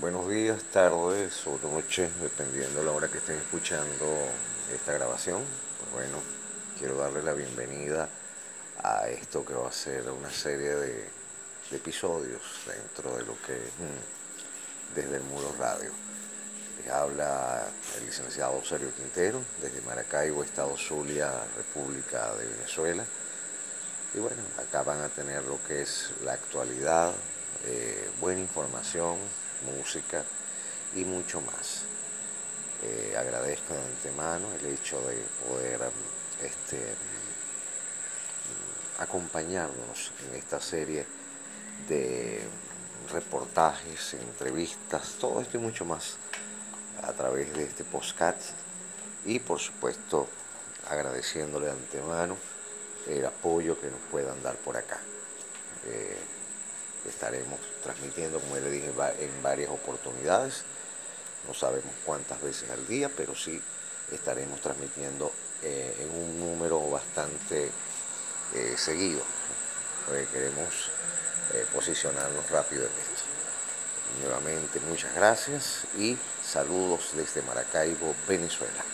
buenos días, tardes o noches, dependiendo de la hora que estén escuchando esta grabación. Pues bueno, quiero darle la bienvenida a esto que va a ser una serie de, episodios dentro de lo que es mm, desde el Muro Radio. Les habla el licenciado Sergio Quintero desde Maracaibo, Estado Zulia, República de Venezuela. Y bueno, acá van a tener lo que es la actualidad, eh, buena información, música y mucho más. Eh, agradezco de antemano el hecho de poder este, acompañarnos en esta serie de reportajes, entrevistas, todo esto y mucho más a través de este podcast y por supuesto agradeciéndole de antemano el apoyo que nos puedan dar por acá. Eh, estaremos transmitiendo, como le dije, en varias oportunidades. No sabemos cuántas veces al día, pero sí estaremos transmitiendo eh, en un número bastante eh, seguido, porque queremos eh, posicionarnos rápido en esto. Nuevamente muchas gracias y saludos desde Maracaibo, Venezuela.